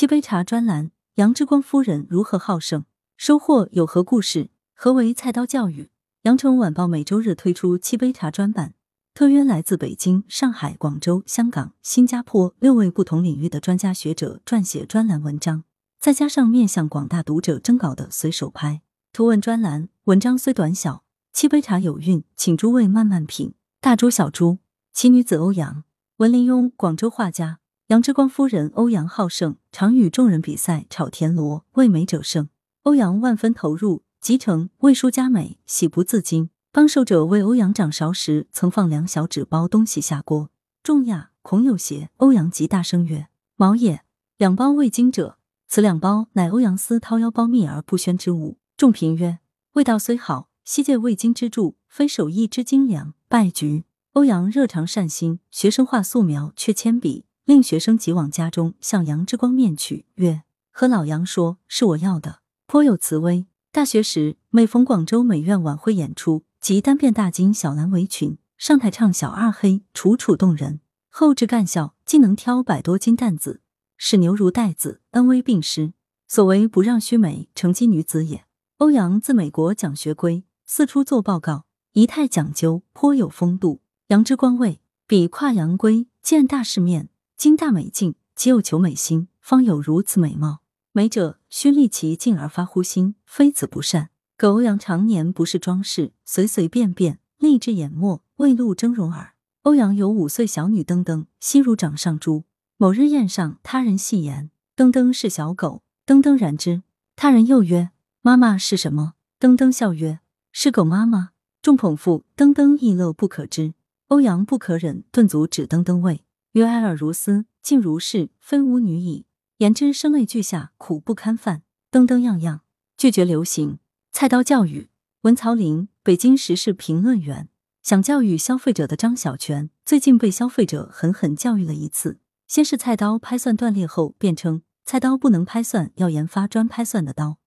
七杯茶专栏：杨之光夫人如何好胜？收获有何故事？何为菜刀教育？羊城晚报每周日推出七杯茶专版，特约来自北京、上海、广州、香港、新加坡六位不同领域的专家学者撰写专栏文章，再加上面向广大读者征稿的随手拍图文专栏。文章虽短小，七杯茶有韵，请诸位慢慢品。大珠小珠，奇女子欧阳，文林庸，广州画家。杨之光夫人欧阳好胜，常与众人比赛炒田螺，为美者胜。欧阳万分投入，集成为书佳美，喜不自禁。帮手者为欧阳掌勺时，曾放两小纸包东西下锅，众讶，恐有邪。欧阳即大声曰：“毛也！两包未经者，此两包乃欧阳思掏腰包秘而不宣之物。”众评曰：“味道虽好，悉借未经之助，非手艺之精良，败局。”欧阳热肠善心，学生画素描缺铅笔，令学生急往家中向杨之光面去，曰：“和老杨说，是我要的。”颇有慈威。大学时，每逢广州美院晚会演出，即单变大金小蓝围裙上台唱小二黑，楚楚动人。后至干校，竟能挑百多斤担子，使牛如带子，恩威并施。所谓不让须眉，成基女子也。欧阳自美国讲学归，四处做报告，仪态讲究，颇有风度。杨之光谓：比跨洋归，见大世面，今大美境，岂有求美心，方有如此美貌。美者须立其境而发乎心，非子不善。苟欧阳常年不是装饰，随随便便，立志眼墨，未露峥嵘耳。欧阳有五岁小女登登，悉如掌上珠。某日宴上，他人戏言登登是小狗，登登然之。他人又曰：“妈妈是什么？”登登笑曰：“是狗妈妈。”众捧腹，登登亦乐不可支。欧阳不可忍，顿足指登登谓：“曰哀尔如斯，竟如是，非吾女矣。”言之声泪俱下，苦不堪饭。噔噔样样拒绝流行，菜刀教育。文曹林，北京时事评论员，想教育消费者的张小泉，最近被消费者狠狠教育了一次。先是菜刀拍蒜断裂后，辩称菜刀不能拍蒜，要研发专拍蒜的刀。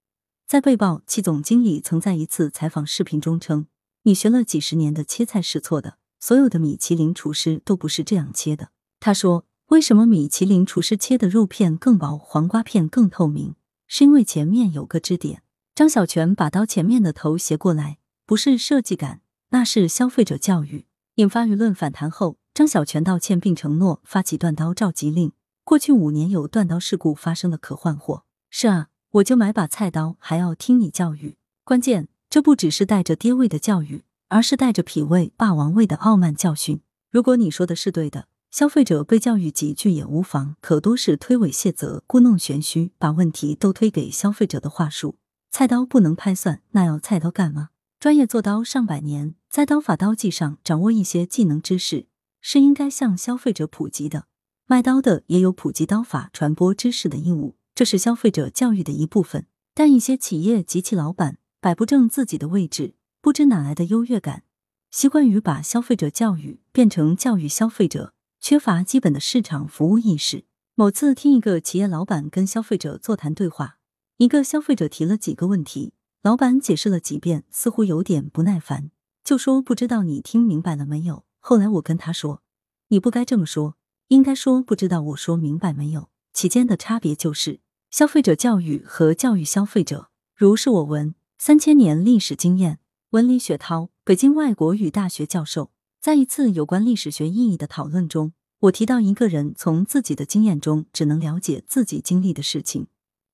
在被曝其总经理曾在一次采访视频中称：“你学了几十年的切菜是错的，所有的米其林厨师都不是这样切的。”他说。为什么米其林厨师切的肉片更薄，黄瓜片更透明？是因为前面有个支点。张小泉把刀前面的头斜过来，不是设计感，那是消费者教育，引发舆论反弹后，张小泉道歉并承诺发起断刀召集令。过去五年有断刀事故发生的可换货。是啊，我就买把菜刀，还要听你教育。关键，这不只是带着爹味的教育，而是带着痞味、霸王味的傲慢教训。如果你说的是对的。消费者被教育几句也无妨，可多是推诿卸责、故弄玄虚，把问题都推给消费者的话术。菜刀不能拍蒜，那要菜刀干嘛？专业做刀上百年，在刀法刀技上掌握一些技能知识，是应该向消费者普及的。卖刀的也有普及刀法、传播知识的义务，这是消费者教育的一部分。但一些企业及其老板摆不正自己的位置，不知哪来的优越感，习惯于把消费者教育变成教育消费者。缺乏基本的市场服务意识。某次听一个企业老板跟消费者座谈对话，一个消费者提了几个问题，老板解释了几遍，似乎有点不耐烦，就说不知道你听明白了没有。后来我跟他说，你不该这么说，应该说不知道我说明白没有。其间的差别就是消费者教育和教育消费者。如是我闻三千年历史经验，文李雪涛，北京外国语大学教授。在一次有关历史学意义的讨论中，我提到一个人从自己的经验中只能了解自己经历的事情，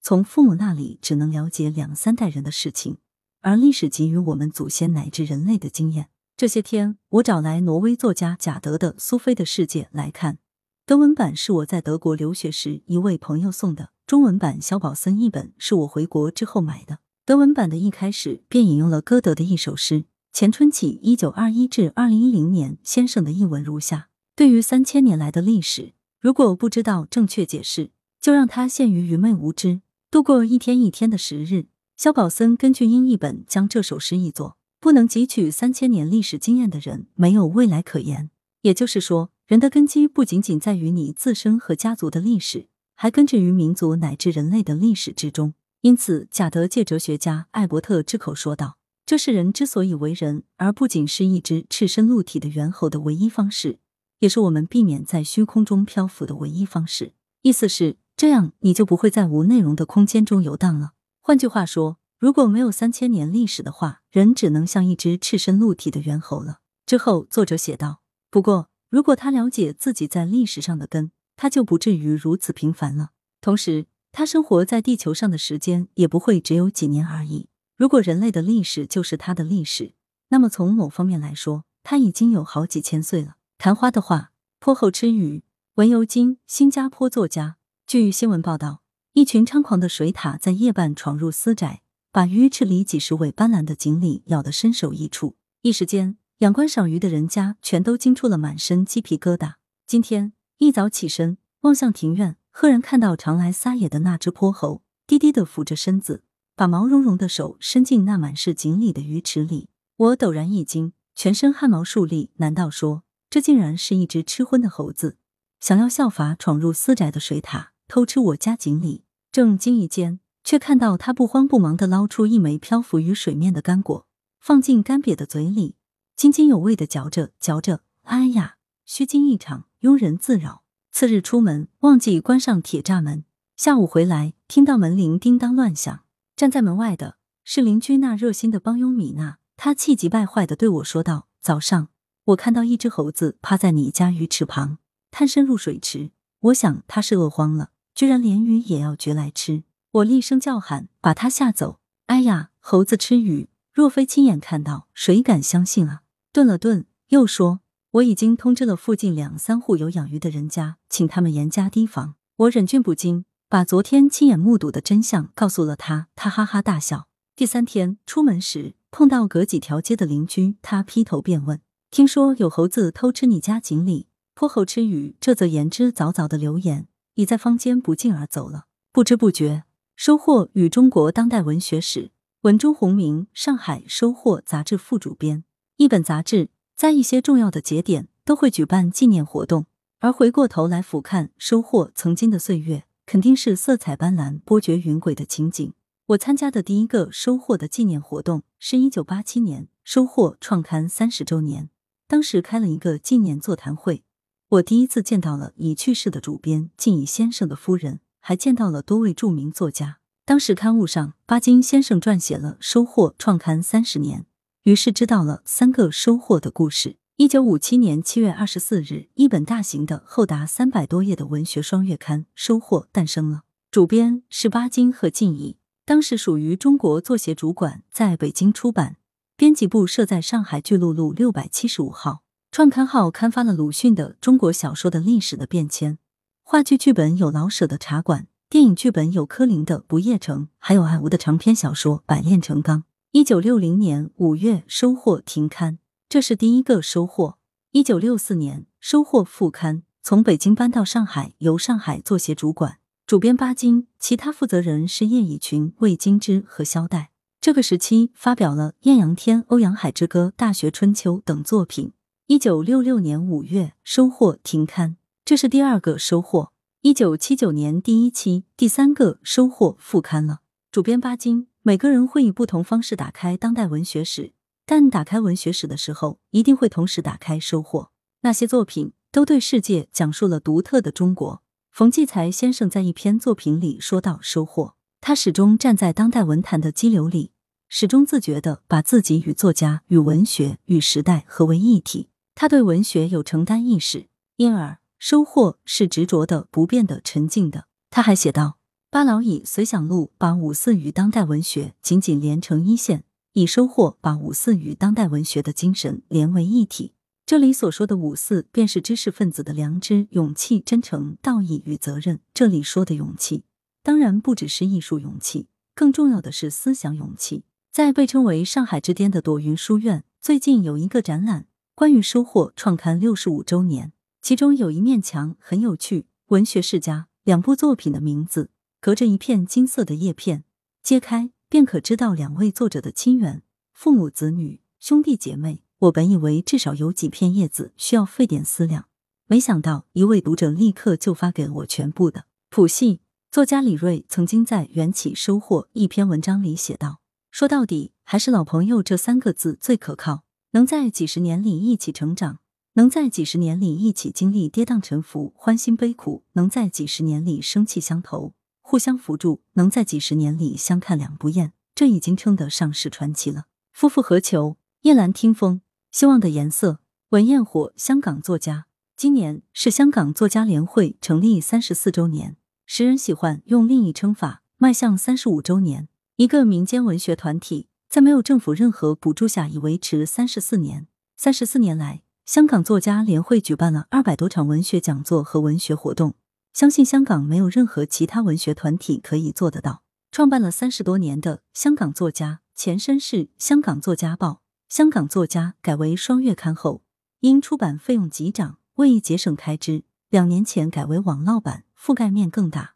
从父母那里只能了解两三代人的事情，而历史给予我们祖先乃至人类的经验。这些天，我找来挪威作家贾德的《苏菲的世界》来看，德文版是我在德国留学时一位朋友送的，中文版肖宝森译本是我回国之后买的。德文版的一开始便引用了歌德的一首诗。前春起，一九二一至二零一零年，先生的译文如下：对于三千年来的历史，如果不知道正确解释，就让他陷于愚昧无知，度过一天一天的时日。肖宝森根据英译本将这首诗译作：不能汲取三千年历史经验的人，没有未来可言。也就是说，人的根基不仅仅在于你自身和家族的历史，还根植于民族乃至人类的历史之中。因此，贾德借哲学家艾伯特之口说道。这是人之所以为人，而不仅是一只赤身露体的猿猴的唯一方式，也是我们避免在虚空中漂浮的唯一方式。意思是，这样你就不会在无内容的空间中游荡了。换句话说，如果没有三千年历史的话，人只能像一只赤身露体的猿猴了。之后，作者写道：“不过，如果他了解自己在历史上的根，他就不至于如此平凡了。同时，他生活在地球上的时间也不会只有几年而已。如果人类的历史就是他的历史，那么从某方面来说，他已经有好几千岁了。”昙花的话，坡后吃鱼。文尤金，新加坡作家。据新闻报道，一群猖狂的水獭在夜半闯入私宅，把鱼池里几十尾斑斓的锦鲤咬得身首异处。一时间，仰观赏鱼的人家全都惊出了满身鸡皮疙瘩。今天一早起身，望向庭院，赫然看到常来撒野的那只泼猴，低低的俯着身子，把毛茸茸的手伸进那满是锦鲤的鱼池里。我陡然一惊，全身汗毛竖立。难道说，这竟然是一只吃荤的猴子？想要效法闯入私宅的水獭偷吃我家锦鲤，正惊疑间，却看到他不慌不忙地捞出一枚漂浮于水面的干果，放进干瘪的嘴里，津津有味地嚼着嚼着。哎呀，虚惊一场，庸人自扰。次日出门忘记关上铁栅门，下午回来听到门铃叮当乱响，站在门外的是邻居那热心的帮佣米娜，她气急败坏的对我说道：“早上我看到一只猴子趴在你家鱼池旁。”探身入水池，我想他是饿慌了，居然连鱼也要掘来吃。我厉声叫喊，把他吓走。哎呀，猴子吃鱼，若非亲眼看到，谁敢相信啊？顿了顿，又说：“我已经通知了附近两三户有养鱼的人家，请他们严加提防。”我忍俊不禁，把昨天亲眼目睹的真相告诉了他，他哈哈大笑。第三天出门时碰到隔几条街的邻居，他劈头便问：“听说有猴子偷吃你家锦鲤？”泼猴吃鱼，这则言之凿凿的流言已在坊间不胫而走了。不知不觉，收获与中国当代文学史，文中红名，上海收获杂志副主编。一本杂志在一些重要的节点都会举办纪念活动，而回过头来俯瞰收获曾经的岁月，肯定是色彩斑斓、波谲云诡的情景。我参加的第一个收获的纪念活动是一九八七年收获创刊三十周年，当时开了一个纪念座谈会。我第一次见到了已去世的主编靳乙先生的夫人，还见到了多位著名作家。当时刊物上巴金先生撰写了《收获》创刊三十年，于是知道了三个收获的故事。一九五七年七月二十四日，一本大型的、厚达三百多页的文学双月刊《收获》诞生了，主编是巴金和靳乙，当时属于中国作协主管，在北京出版，编辑部设在上海巨鹿路六百七十五号。创刊号刊发了鲁迅的《中国小说的历史的变迁》，话剧剧本有老舍的《茶馆》，电影剧本有柯林的《不夜城》，还有艾吾的长篇小说《百炼成钢》。一九六零年五月，收获停刊，这是第一个收获。一九六四年，收获副刊，从北京搬到上海，由上海作协主管，主编巴金，其他负责人是叶以群、魏京之和萧代。这个时期发表了《艳阳天》《欧阳海之歌》《大学春秋》等作品。一九六六年五月，收获停刊，这是第二个收获。一九七九年第一期，第三个收获复刊了。主编巴金，每个人会以不同方式打开当代文学史，但打开文学史的时候，一定会同时打开收获。那些作品都对世界讲述了独特的中国。冯骥才先生在一篇作品里说到收获，他始终站在当代文坛的激流里，始终自觉的把自己与作家、与文学、与时代合为一体。他对文学有承担意识，因而收获是执着的、不变的、沉静的。他还写道：“巴老以《随想录》把五四与当代文学紧紧连成一线，以收获把五四与当代文学的精神连为一体。”这里所说的五四，便是知识分子的良知、勇气、真诚、道义与责任。这里说的勇气，当然不只是艺术勇气，更重要的是思想勇气。在被称为“上海之巅”的朵云书院，最近有一个展览。关于收获创刊六十五周年，其中有一面墙很有趣，文学世家两部作品的名字隔着一片金色的叶片，揭开便可知道两位作者的亲缘，父母子女兄弟姐妹。我本以为至少有几片叶子需要费点思量，没想到一位读者立刻就发给我全部的谱系。作家李锐曾经在《缘起收获》一篇文章里写道：“说到底，还是老朋友这三个字最可靠。”能在几十年里一起成长，能在几十年里一起经历跌宕沉浮、欢欣悲苦；能在几十年里生气相投、互相扶助；能在几十年里相看两不厌，这已经称得上是传奇了。夫复何求？夜阑听风，希望的颜色。文焰火，香港作家。今年是香港作家联会成立三十四周年，时人喜欢用另一称法，迈向三十五周年。一个民间文学团体，在没有政府任何补助下，已维持三十四年。三十四年来。香港作家联会举办了二百多场文学讲座和文学活动，相信香港没有任何其他文学团体可以做得到。创办了三十多年的香港作家，前身是《香港作家报》，香港作家改为双月刊后，因出版费用急涨，为节省开支，两年前改为网络版，覆盖面更大。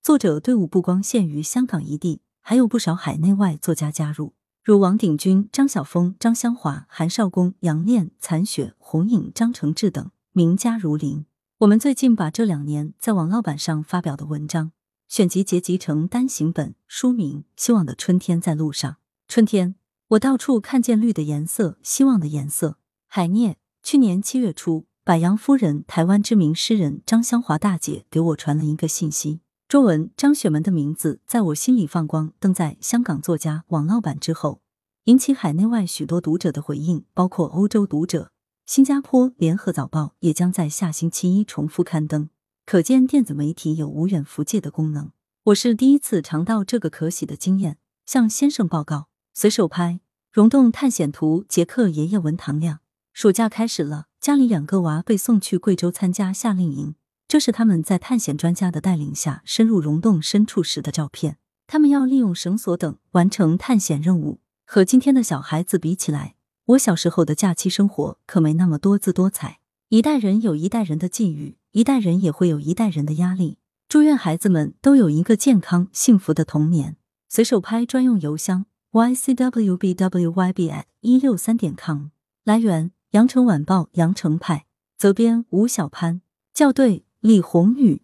作者队伍不光限于香港一地，还有不少海内外作家加入。如王鼎钧、张晓峰、张香华、韩少功、杨炼、残雪、红影、张承志等名家如林。我们最近把这两年在网络版上发表的文章选集结集成单行本，书名《希望的春天在路上》。春天，我到处看见绿的颜色，希望的颜色。海涅，去年七月初，百杨夫人，台湾知名诗人张香华大姐给我传了一个信息。中文张雪门的名字在我心里放光，登在香港作家网络版之后，引起海内外许多读者的回应，包括欧洲读者。新加坡联合早报也将在下星期一重复刊登，可见电子媒体有无远弗届的功能。我是第一次尝到这个可喜的经验，向先生报告。随手拍《溶洞探险图》，杰克爷爷文堂亮。暑假开始了，家里两个娃被送去贵州参加夏令营。这是他们在探险专家的带领下深入溶洞深处时的照片。他们要利用绳索等完成探险任务。和今天的小孩子比起来，我小时候的假期生活可没那么多姿多彩。一代人有一代人的际遇，一代人也会有一代人的压力。祝愿孩子们都有一个健康幸福的童年。随手拍专用邮箱：ycwbwyb@ 一六三点 com。来源：羊城晚报羊城派。责编：吴小潘。校对。李红宇。